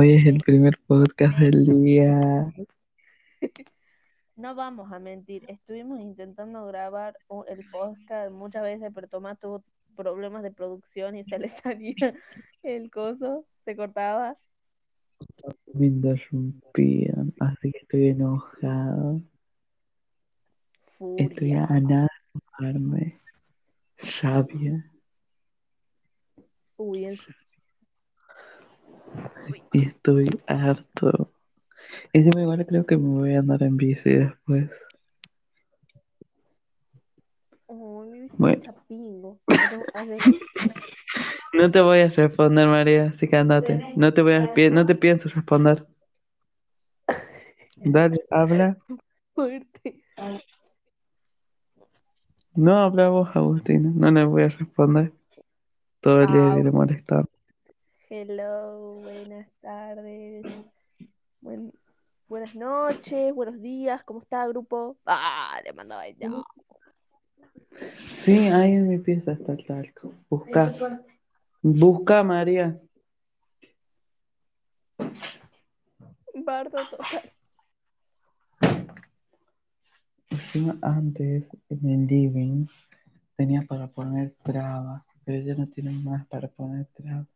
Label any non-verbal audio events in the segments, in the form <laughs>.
Hoy es el primer podcast del día. <laughs> No vamos a mentir, estuvimos intentando grabar el podcast muchas veces, pero Tomás tuvo problemas de producción y se le <laughs> salía el coso, se cortaba. Me interrumpían, así que estoy enojado. Estoy a nada de enojarme. Rabia. Uy, en- Y estoy harto. Encima igual creo que me voy a andar en bici después. uy, mi bici Bueno. está chapingo. <laughs> No te- voy a responder, María, así que andate. No te voy a no te pienso responder. <laughs> Dale, habla. fuerte. No habla vos, Agustina. No le voy a responder. Todo el día que le molestaba. Hello, buenas tardes. Buen- buenas noches, buenos días, ¿cómo está, grupo? Ah, le mandaba no. Sí, ahí en mi pieza está el talco. Busca. Busca, María. Bardo total. Encima antes, en el living, tenía para poner trabas, pero ya no tiene más para poner trabas.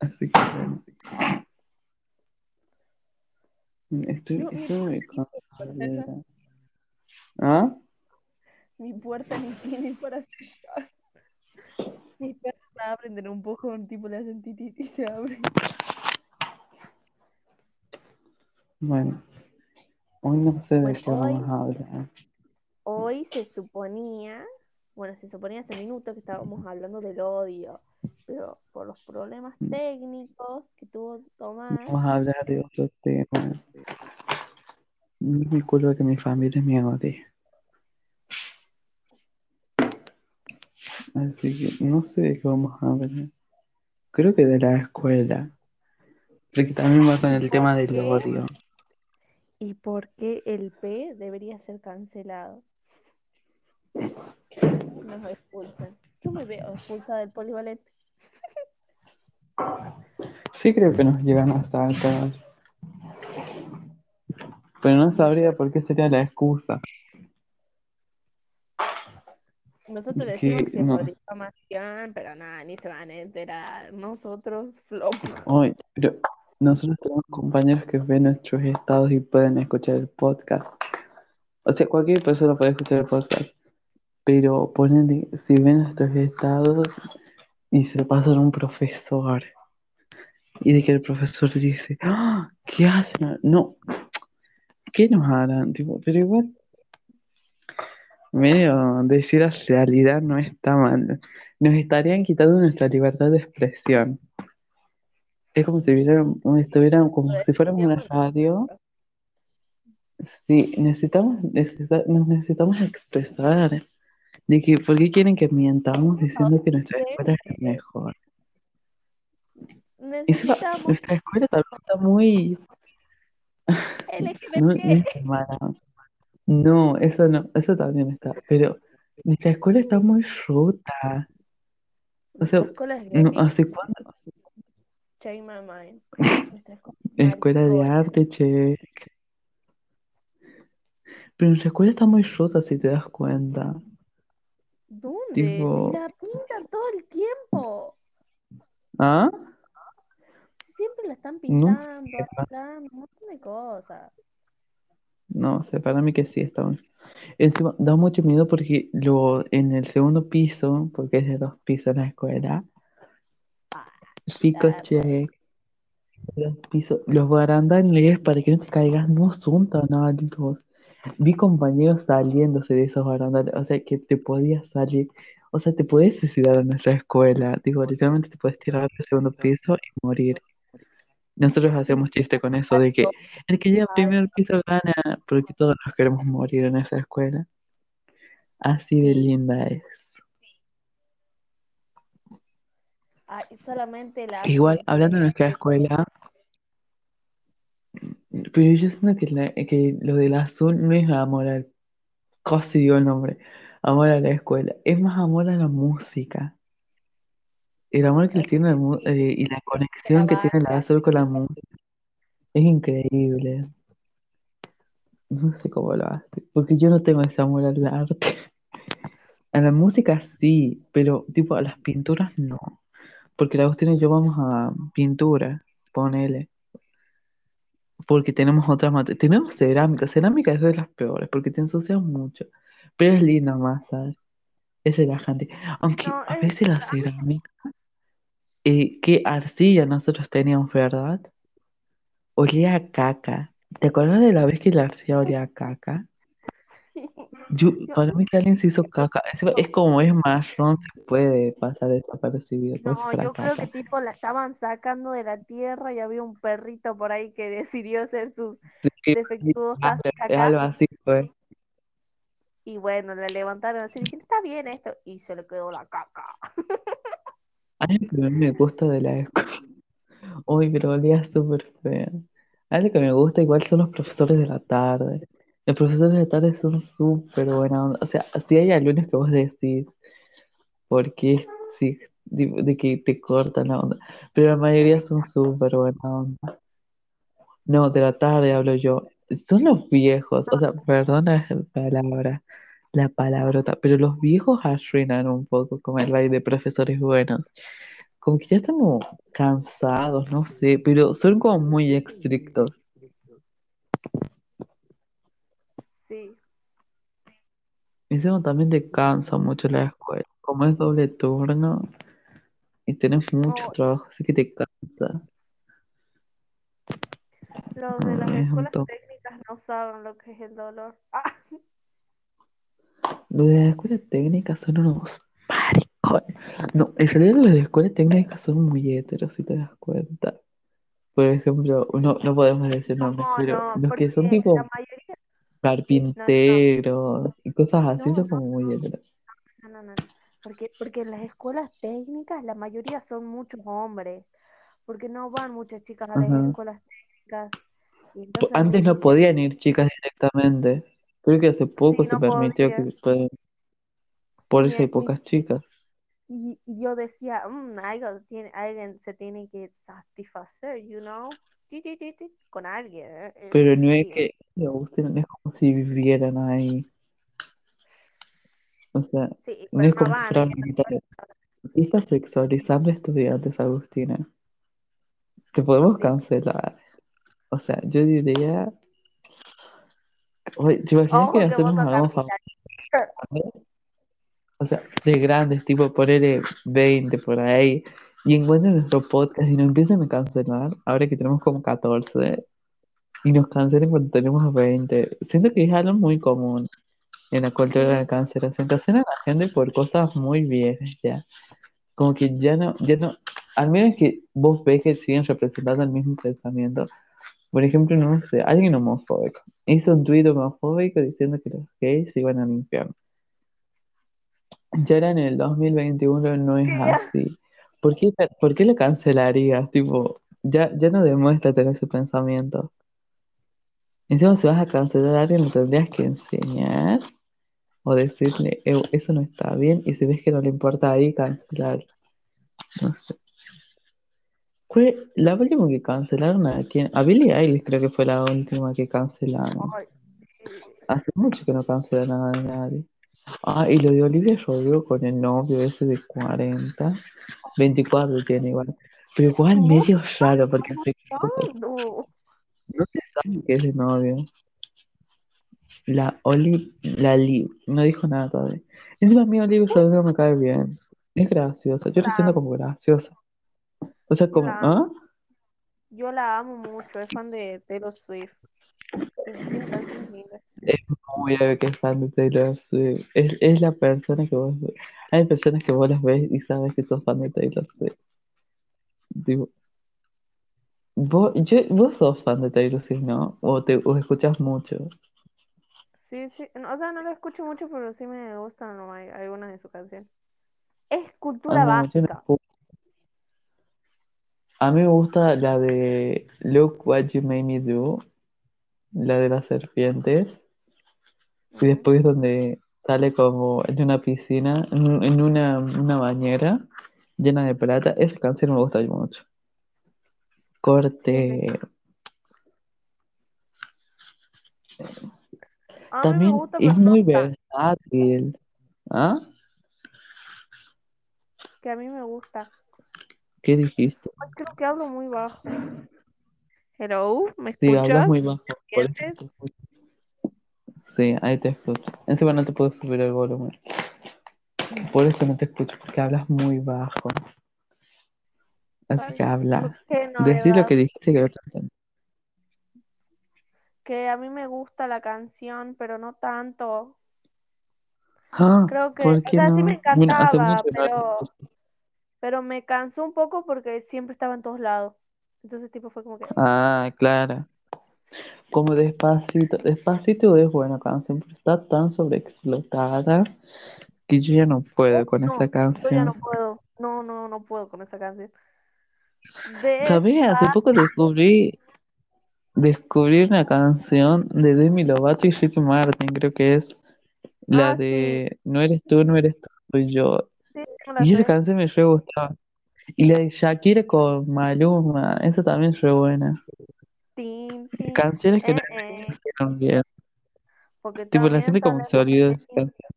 Así que bueno. Estoy, No, mi estoy muy puerta. ¿Ah? Mi puerta ni tiene para sellar. Mis perros la abren de un poco, un tipo le hacen y se abre. Bueno. Hoy no sé de Bueno, qué vamos a hablar. Hoy se suponía, bueno, se suponía hace minutos que estábamos hablando del odio, pero por los problemas técnicos que tuvo Tomás, Vamos a hablar de otro tema. No es mi culpa que mi familia me odie. Así que no sé de qué vamos a hablar. Creo que de la escuela. Porque también va con el tema del odio. y por qué el P debería ser cancelado. <laughs> Nos expulsan. Yo me veo expulsada del polivalente. Sí creo que nos llegan a sacar. Pero no sabría por qué sería la excusa. Nosotros Que decimos que no. por difamación, pero nada, ni se van a enterar. Nosotros, flop. Hoy, pero nosotros tenemos compañeros que ven nuestros estados y pueden escuchar el podcast. O sea, cualquier persona puede escuchar el podcast. Pero ponen, si ven nuestros estados y se pasan a un profesor. Y de que el profesor dice, ¡Ah! ¿qué hacen? No, ¿qué nos harán? Tipo, pero igual, medio decir la realidad no está mal. Nos estarían quitando nuestra libertad de expresión. Es como si vieran, estuvieran, como si fuéramos una radio. Sí, necesitamos, necesita- nos necesitamos expresar. Que, ¿por qué quieren que mientamos diciendo que nuestra escuela es mejor? Nuestra escuela también está muy... No, no LGBT. es mala. No, eso no, eso también está. Pero nuestra escuela está muy rota. O sea, no. ¿hace cuándo? Change my mind. Escuela es <laughs> Escuela de arte, che. Pero nuestra escuela está muy rota, si te das cuenta. ¿Dónde? Tipo- Si la pintan todo el tiempo. ¿Ah? Si siempre la están No pintando, sé. arreglando, un montón de cosas. No sé, para mí que sí está. Encima, da mucho miedo porque lo, en el segundo piso, porque es de dos pisos la escuela, chicos, che, los pisos, los barandales para que no te caigas no son tan altos. Vi compañeros saliéndose de esos barandales, o sea, que te podías salir, o sea, te podés suicidar en nuestra escuela, digo, literalmente te puedes tirar al segundo piso y morir. Nosotros hacemos chiste con eso de que el que llega al primer piso gana, porque todos nos queremos morir en esa escuela. Así de linda es. Solamente la Igual, hablando de nuestra escuela, pero yo siento que, la- que lo del azul no es amor al, casi digo el nombre, amor a la escuela, es más amor a la música. El amor que tiene al mu- eh, y la de la conexión que tiene la banca. Azul con la música es increíble. No sé cómo lo hace, porque yo no tengo ese amor al arte. A la música sí, pero tipo a las pinturas no. Porque la cuestión es yo vamos a pintura, ponele. Porque tenemos otras materias. Tenemos cerámica. Cerámica es de las peores porque te ensucias mucho. Pero es linda más, ¿sabes? Es relajante. Aunque No, a es, veces la cerámica, eh, qué arcilla nosotros teníamos, ¿verdad? Olía a caca. ¿Te acuerdas de la vez que la arcilla olía a caca? <laughs> Yo, para mí que alguien se hizo caca. Es como es marrón, se puede pasar desapercibido, no, yo creo que caca. tipo la estaban sacando de la tierra y había un perrito por ahí que <laughs> decidió hacer sus Sí, defectuosas cacas algo así fue. y bueno, la levantaron así diciendo, está bien esto, y se le quedó la caca. <laughs> Algo que a mí me gusta de la escuela. Uy, pero olía súper feo. Algo que me gusta igual son los profesores de la tarde. Los profesores de tarde son súper buena onda. O sea, sí hay algunos que vos decís, porque sí, de, que te cortan la onda. Pero la mayoría son súper buena onda. No, de la tarde hablo yo. Son los viejos, o sea, perdona la palabra, la palabrota, pero los viejos arruinan un poco como el baile de profesores buenos. Como que ya estamos cansados, no sé, pero son como muy estrictos. Sí, Encima también te cansa mucho la escuela. Como es doble turno y tenés mucho Oh, trabajo, así que te cansa. los de las es un escuelas técnicas no saben lo que es el dolor. <laughs> Ah, Los de la escuela técnica son unos maricones. No, en realidad los de la escuela técnica son muy heteros, si te das cuenta. Por ejemplo, no, no podemos decir nombres, no, pero no, los que son porque la tipo mayoría, no, carpinteros y cosas así son como muy heteros. no, no, no. Porque, porque en las escuelas técnicas la mayoría son muchos hombres, porque no van muchas chicas a las Ajá. escuelas técnicas, y Po- entonces Antes no podían ir chicas directamente. Creo que hace poco sí, se permitió que pueden, por eso hay pocas chicas. y, y yo decía, "Mm, algo tiene, alguien se tiene que satisfacer, you know, Ti, ti, ti, con alguien, ¿eh? Eh, Pero no es que le gusten, es como si vivieran ahí. O sea, sí, no es no como si militares. ¿Qué estás sexualizando estudiantes, Agustina? Te podemos cancelar. O sea, yo diría. Oye, ¿te imaginas que Ojo capital. famosos? O sea, de grandes, tipo ponerle 20 por ahí, y encuentren nuestro podcast y nos empiecen a cancelar, ahora que tenemos como 14, y nos cancelen cuando tenemos 20. Siento que es algo muy común en la cultura de la cancelación. Cancelan a la gente por cosas muy viejas ya. Como que ya no, ya no, al menos que vos ves que siguen representando el mismo pensamiento. Por ejemplo, no sé, alguien homofóbico. Hizo un tuit homofóbico diciendo que los gays se iban al infierno. Ya era en el 2021, no es así. ¿Por qué, por qué lo cancelarías? Tipo, ya, ya no demuestra tener ese pensamiento. Encima, si vas a cancelar a alguien, lo tendrías que enseñar o decirle, "Ew, eso no está bien, y si ves que no le importa ahí, cancelar. No sé. La última que cancelaron a quién? A Billie Eilish creo que fue la última que cancelaron. ay. Hace mucho que no cancelan a nadie. Ah, y lo de Olivia Rodrigo con el novio ese de 40. 24 tiene igual. Pero igual medio raro porque ¿cuándo? no se sabe que es de novio. La Oli, la Li, no dijo nada todavía. Encima a mí Olivia Rodrigo me cae bien. Es graciosa. Yo la siento como graciosa. O sea, como, ¿ah? yo la amo mucho, es fan de Taylor Swift, Es muy obvio que es fan de Taylor Swift. Es, es la persona que vos. Hay personas que vos las ves y sabes que sos fan de Taylor Swift. Tipo, vos, yo, vos sos fan de Taylor Swift, ¿no? O te o escuchas mucho. Sí, sí, no, o sea, no la escucho mucho, pero sí me gustan ¿no? hay- algunas de sus canciones. Es Ah, cultura no, yo no básica. escucho. A mí me gusta la de Look What You Made Me Do, la de las serpientes, y después donde sale como en una piscina, en, un- en una, una bañera, llena de plata. Esa canción me gusta mucho. Corte. A También gusta, es muy versátil. ¿Ah? Que a mí me gusta. ¿Qué dijiste? Creo que hablo muy bajo. Hello, ¿me Sí, hablas escuchas? muy bajo. Por eso ¿Sientes? te escucho. Sí, ahí te escucho. Encima no te puedo subir el volumen. Por eso no te escucho, porque hablas muy bajo. Así que Ay, habla. qué Decí lo que dijiste que yo te entendí. Que a mí me gusta la canción, pero no tanto. Ah, Creo que, ¿por o qué sea, sí me no? Bueno, hace encantaba, mucho no la pero, escucho. pero me cansó un poco porque siempre estaba en todos lados. Entonces, tipo, fue como que, Ah, claro. Como Despacito. Despacito es buena canción, pero está tan sobreexplotada que yo ya no puedo con esa no, yo ya canción. no puedo. No, no, no puedo con esa canción. ¿Sabés? Hace Despa. poco descubrí, descubrí una canción de Demi Lovato y Ricky Martin, creo que es la Ah, sí, de No eres tú, no eres tú, soy yo. sí, Y esa canción me re gustaba. Y la de Shakira con Maluma, esa también re buena. Tin, Canciones que no eh, eh. envejecieron bien. Porque Tipo, la gente como se olvidó de esa Tin. canción.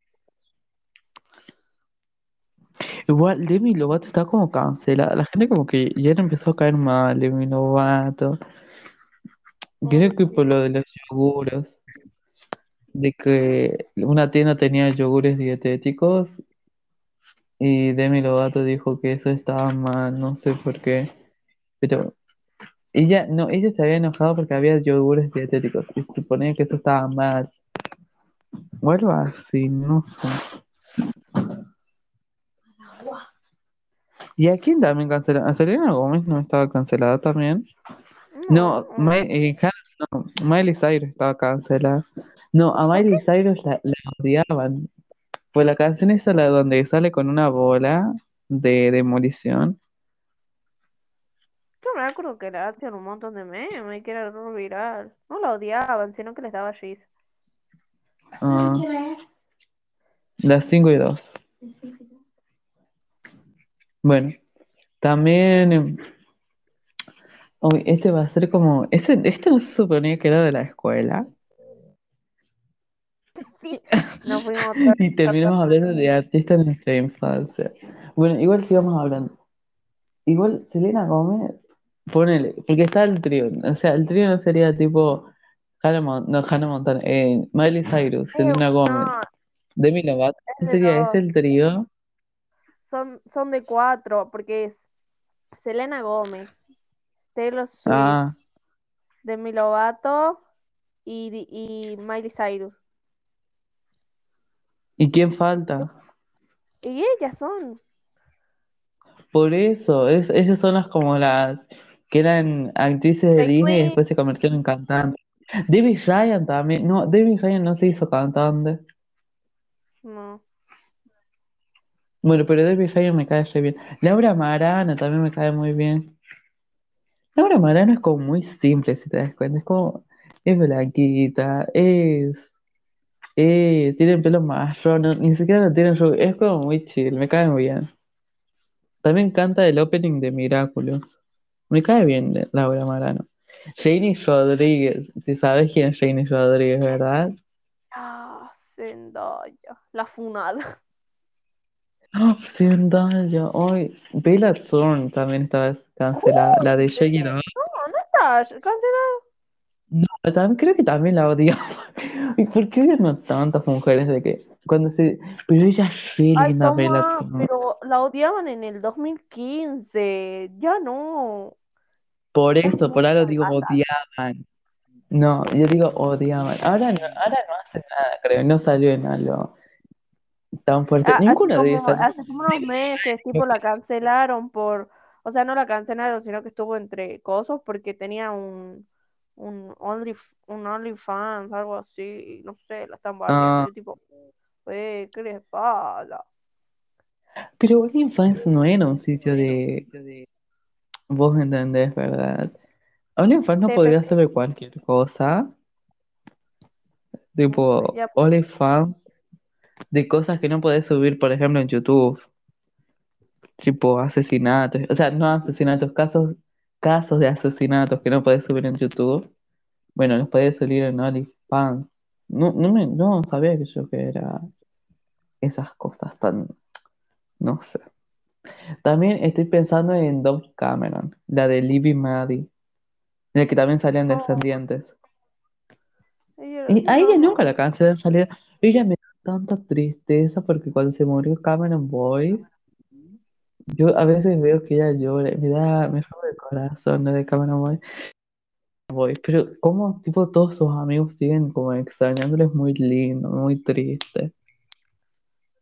Igual, Demi Lovato está como cancelada. La gente como que ya empezó a caer mal, Demi Lovato. Creo que por lo de los yogures, de que una tienda tenía yogures dietéticos y Demi Lovato dijo que eso estaba mal, no sé por qué. Pero ella, no, ella se había enojado porque había yogures dietéticos y suponía que eso estaba mal. O algo así, no sé. ¿Y a quién también cancelaron? ¿A Selena Gómez no estaba cancelada también? No, No, eh, no, Miley Cyrus estaba cancelada. No, a. Miley Cyrus la, la odiaban. Pues la canción esa la donde sale con una bola de demolición. Yo me acuerdo que le hacían un montón de memes y que era re viral. No la odiaban, sino que les daba risa. Ah, las 5 y 2. Bueno, también. eh, uy, este va a ser como. Este, este no se suponía que era de la escuela. <laughs> Sí, <laughs> nos fuimos Y terminamos hablando de artistas de nuestra infancia. Bueno, igual sigamos hablando. Igual Selena Gómez, ponele, porque está el trío. O sea, el trío no sería tipo Hannah Mon- no, Hannah Montana, eh, Miley Cyrus, Selena Gómez, no, Demi Lovato. ¿No sería ese el trío? Son, son de cuatro, porque es Selena Gómez, Taylor Swift, Ah, Demi Lovato y, y Miley Cyrus. ¿Y quién falta? Y ellas son. Por eso, es, esas son las como las que eran actrices de Disney y después se convirtieron en cantantes. Debbie Ryan también, no, Debbie Ryan no se hizo cantante. No. Bueno, pero Debbie Ryan me cae re bien. Laura Marano también me cae muy bien. Laura Marano es como muy simple, si te das cuenta. Es como, es blanquita, es, eh, tiene el pelo marrón, no- ni siquiera lo tiene rubio. Es como muy chill, me cae muy bien. También canta el opening de Miraculous. Me cae bien de- Laura Marano. Janie Rodríguez, si sabes quién es Janie Rodríguez, ¿verdad? Ah, Zendaya. La funada. Oh, Zendaya, hoy Bella Thorne también estaba cancelada. La de Off. No, no estás cancelado. No, también, creo que también la odiaba. <laughs> ¿Y por qué odian tantas mujeres de que cuando se... Pero ella es re Ay, linda, Bella toma, pero la odiaban en el 2015. Ya no. Por Es eso, por algo digo odiaban. No, yo digo odiaban. Ahora no, ahora no hace nada, creo. No salió en algo tan fuerte. Ah, hace Ninguna de como, esas. hace como unos meses, tipo, la cancelaron por, o sea, no la cancelaron, sino que estuvo entre cosas porque tenía un, un Only, un OnlyFans, algo así, no sé, la están bardeando. Ah, tipo, "Wey, ¿qué les pasa? pero OnlyFans no era un sitio de... Vos entendés, ¿verdad? OnlyFans no podría Depende, hacer cualquier cosa. Tipo, ya, OnlyFans de cosas que no podés subir, por ejemplo, en YouTube. tipo asesinatos, o sea, no asesinatos, casos, casos de asesinatos que no podés subir en YouTube. Bueno, los podés subir en OnlyFans. No, no, me, no sabía que yo que era esas cosas tan, no sé. También estoy pensando en Dove Cameron, la de Libby Maddie, la que también salían Oh, descendientes. ella- Y a ella nunca la cansé en realidad. Ella me da tanta tristeza porque cuando se murió Cameron Boy, yo a veces veo que ella llora y me da, me rompe el corazón, ¿no? de Cameron Boy. Boy, pero como tipo todos sus amigos siguen como extrañándole es muy lindo, muy triste.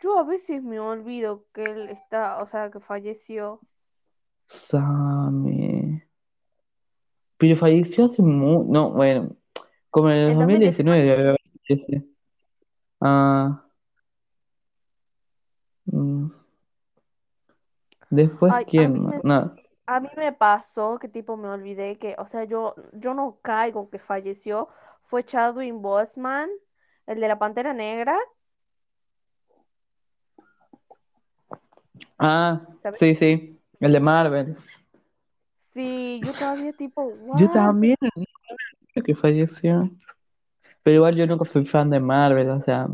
Yo a veces me olvido que él está, o sea, que falleció. Sammy. Pero falleció hace muy, no, bueno, como en el En 2019 debió haber fallecido. Ah. mm. Después, Ay, a ¿quién mí más? me- No. A mí me pasó que tipo me olvidé que, o sea, yo, yo no caigo que falleció. Fue Chadwick Boseman, el de la Pantera Negra. Ah, ¿Sabes? sí, sí, el de Marvel. Sí, yo todavía tipo, Yo what? también, no sabía que falleció. Pero igual yo nunca fui fan de Marvel, o sea,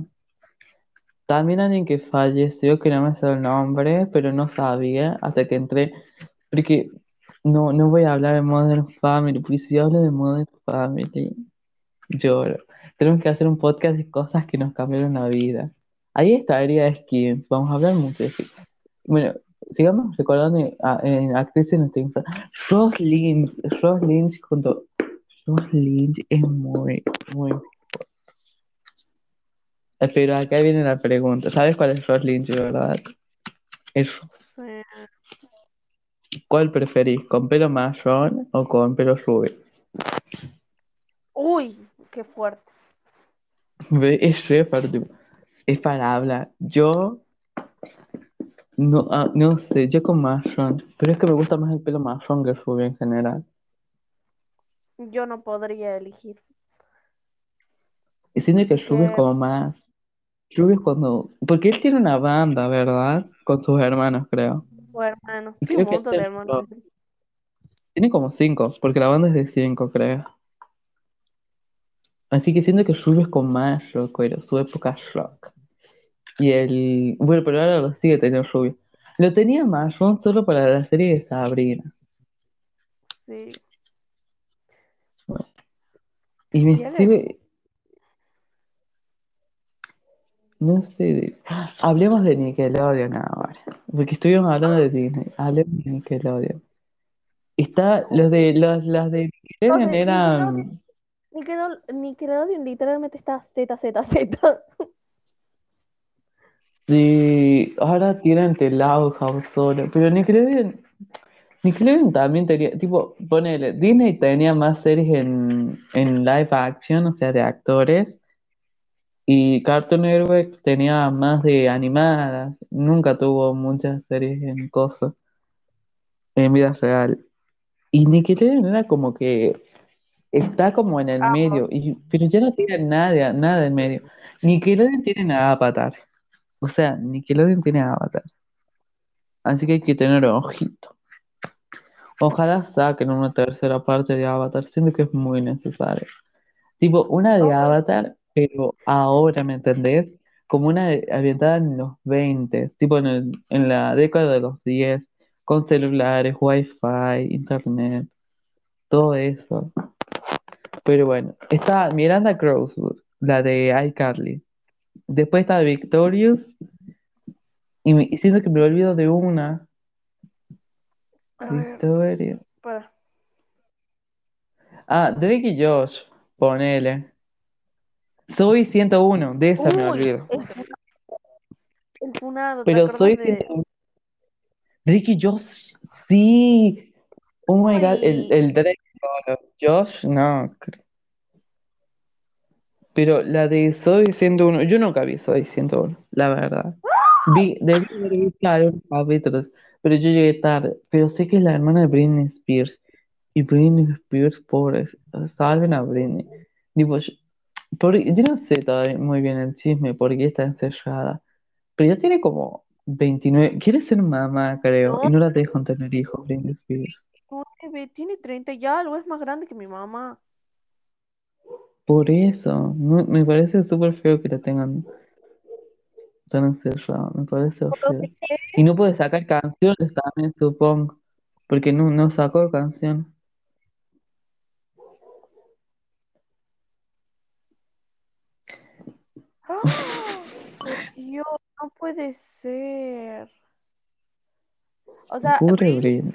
también alguien que falleció, que no me sé el nombre, pero no sabía hasta que entré, porque no, no voy a hablar de Modern Family, porque si hablo de Modern Family, lloro. Tenemos que hacer un podcast de cosas que nos cambiaron la vida. Ahí estaría Skins, vamos a hablar mucho de Skins. Bueno, sigamos recordando a- en actrices en nuestra infancia. Ross Lynch, Ross Lynch junto. Ross Lynch es muy, muy. Pero acá viene la pregunta. ¿Sabes cuál es Ross Lynch, verdad? Es, Sí. ¿cuál preferís? ¿Con pelo marrón o con pelo rubio? Uy, qué fuerte. Es re fuerte, Es para hablar. Yo. No, ah, no sé, yo con marrón. Pero es que me gusta más el pelo marrón que el rubio en general. Yo no podría elegir. Y siento que el rubio es que, como más. Rubio es cuando. Porque él tiene una banda, ¿verdad? Con sus hermanos, creo. tu hermano. Y Tiene creo un montón de hermanos. Tiene como cinco, porque la banda es de cinco, creo. Así que siento que rubio es con más rock, pero su época rock. Y el. Bueno, pero ahora lo sigue teniendo rubio. Lo tenía marrón solo para la serie de Sabrina. Sí. Y me Y es- sigue. No sé. de- Hablemos de Nickelodeon ahora. Porque estuvimos hablando de Disney. Hablemos de Nickelodeon. Está. Los de. Los, las de Nickelodeon eran. Nickelodeon. Nickelodeon, Nickelodeon literalmente está Z, Z, Z. Sí, ahora tienen The Loud House solo. Pero Nickelodeon. Nickelodeon también tenía. Tipo, ponele. Disney tenía más series en, en live action, o sea, de actores. Y Cartoon Network tenía más de animadas. Nunca tuvo muchas series en cosas. En vida real. Y Nickelodeon era como que está como en el medio, y, pero ya no tiene nada, nada en medio. Nickelodeon tiene a Avatar. O sea, Nickelodeon tiene a Avatar. Así que hay que tener ojito. Ojalá saquen una tercera parte de Avatar. Siento que es muy necesario. Tipo, una de. Avatar, pero ahora, ¿me entendés? Como una de- ambientada en los 20, tipo en, el- en la década de los 10, con celulares, wifi, internet, todo eso. Pero bueno, está Miranda Crowswood, la de iCarly. Después está Victorious. Y, me- y siento que me olvido de una. A ver, Victorious. espera. Ah, Drake y Josh, ponele. Soy 101, de esa me Uy, olvido. el ¿te Pero soy de- 101. Drake y Josh, sí. Oh my god, el, Uy. el Drake. Josh, no. Pero la de Soy 101, yo nunca vi Soy 101, la verdad. Vi, debí haber visto algunos capítulos, pero yo llegué tarde. Pero sé que es la hermana de Britney Spears. Y Britney Spears, pobre, salven a Britney. Digo, yo, por- yo no sé todavía muy bien el chisme, porque está encerrada. Pero ya tiene como 29. Quiere ser mamá, creo. Y no la dejan tener hijos, Britney Spears. nueve, tiene 30 y algo, es más grande que mi mamá. Por eso. no- me parece súper feo que la tengan tan encerrada. Me parece. ¿qué? Y no puede sacar canciones también, supongo. Porque no, no sacó canción. ¡Ah! Por Dios, no puede ser. O sea, Pobre Britney Britney.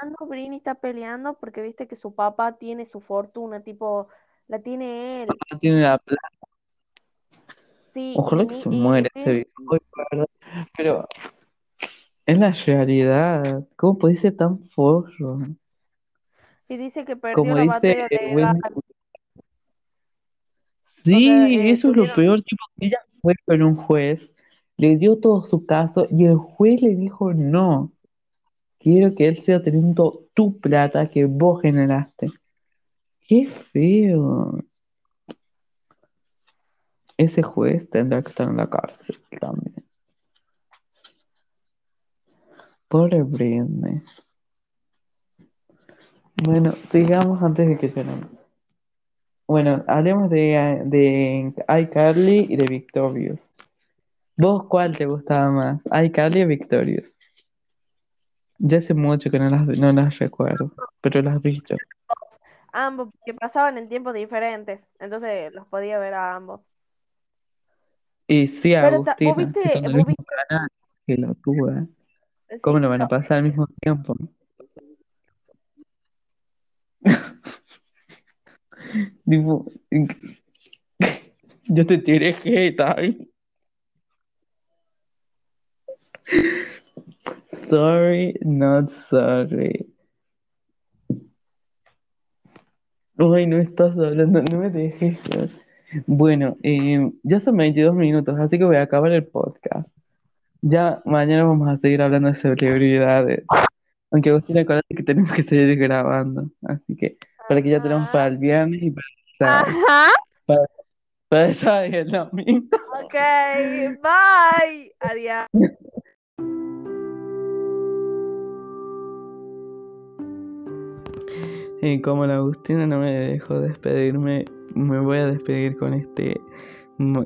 peleando, Britney está peleando porque viste que su papá tiene su fortuna, tipo, la tiene él. No tiene la plata. Sí, y, Ojalá que mi- se y muera este viejo, verdad. Pero es la realidad. ¿Cómo puede ser tan forro? y dice que perdió Como la dice batalla legal. Wendy. Sí, sea, eh, eso es lo tuvieron- peor. Tipo, ella fue con un juez, le dio todo su caso y el juez le dijo no. Quiero que él siga teniendo tu plata que vos generaste. Qué feo. Ese juez tendrá que estar en la cárcel también. Pobre Britney. Bueno, sigamos antes de que termine. Bueno, hablemos de, de iCarly y de Victorious. ¿Vos cuál te gustaba más? iCarly o Victorious? Ya hace mucho que no las, no las recuerdo, pero las vi yo. Ambos, que pasaban en tiempos diferentes, entonces los podía ver a ambos. Y sí, Pero Agustina, vos viste, si son del vos mismo canal. Qué locura. Sí, ¿Cómo lo van a pasar al mismo tiempo? Tipo, yo te tiré hate ahí. Sorry, not sorry. Ay, no estás hablando, no me dejes. Bueno, eh, ya son 22 minutos, así que voy a acabar el podcast. Ya mañana vamos a seguir hablando de celebridades. Aunque vos te que tenemos que seguir grabando. Así que, para que ya tenemos para el viernes y para el sábado. Ajá, Para el sábado y el domingo. ok, bye, adiós. Y como la Agustina no me dejó despedirme, me voy a despedir con este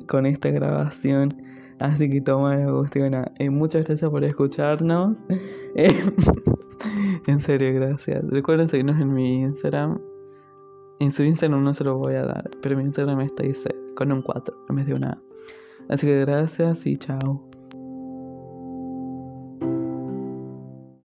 con esta grabación. Así que toma Agustina. Eh, muchas gracias por escucharnos. Eh, <laughs> en serio, gracias. Recuerden seguirnos en mi Instagram. En su Instagram no se lo voy a dar, pero mi Instagram está dice con un 4 en vez de una A. Así que gracias y chao.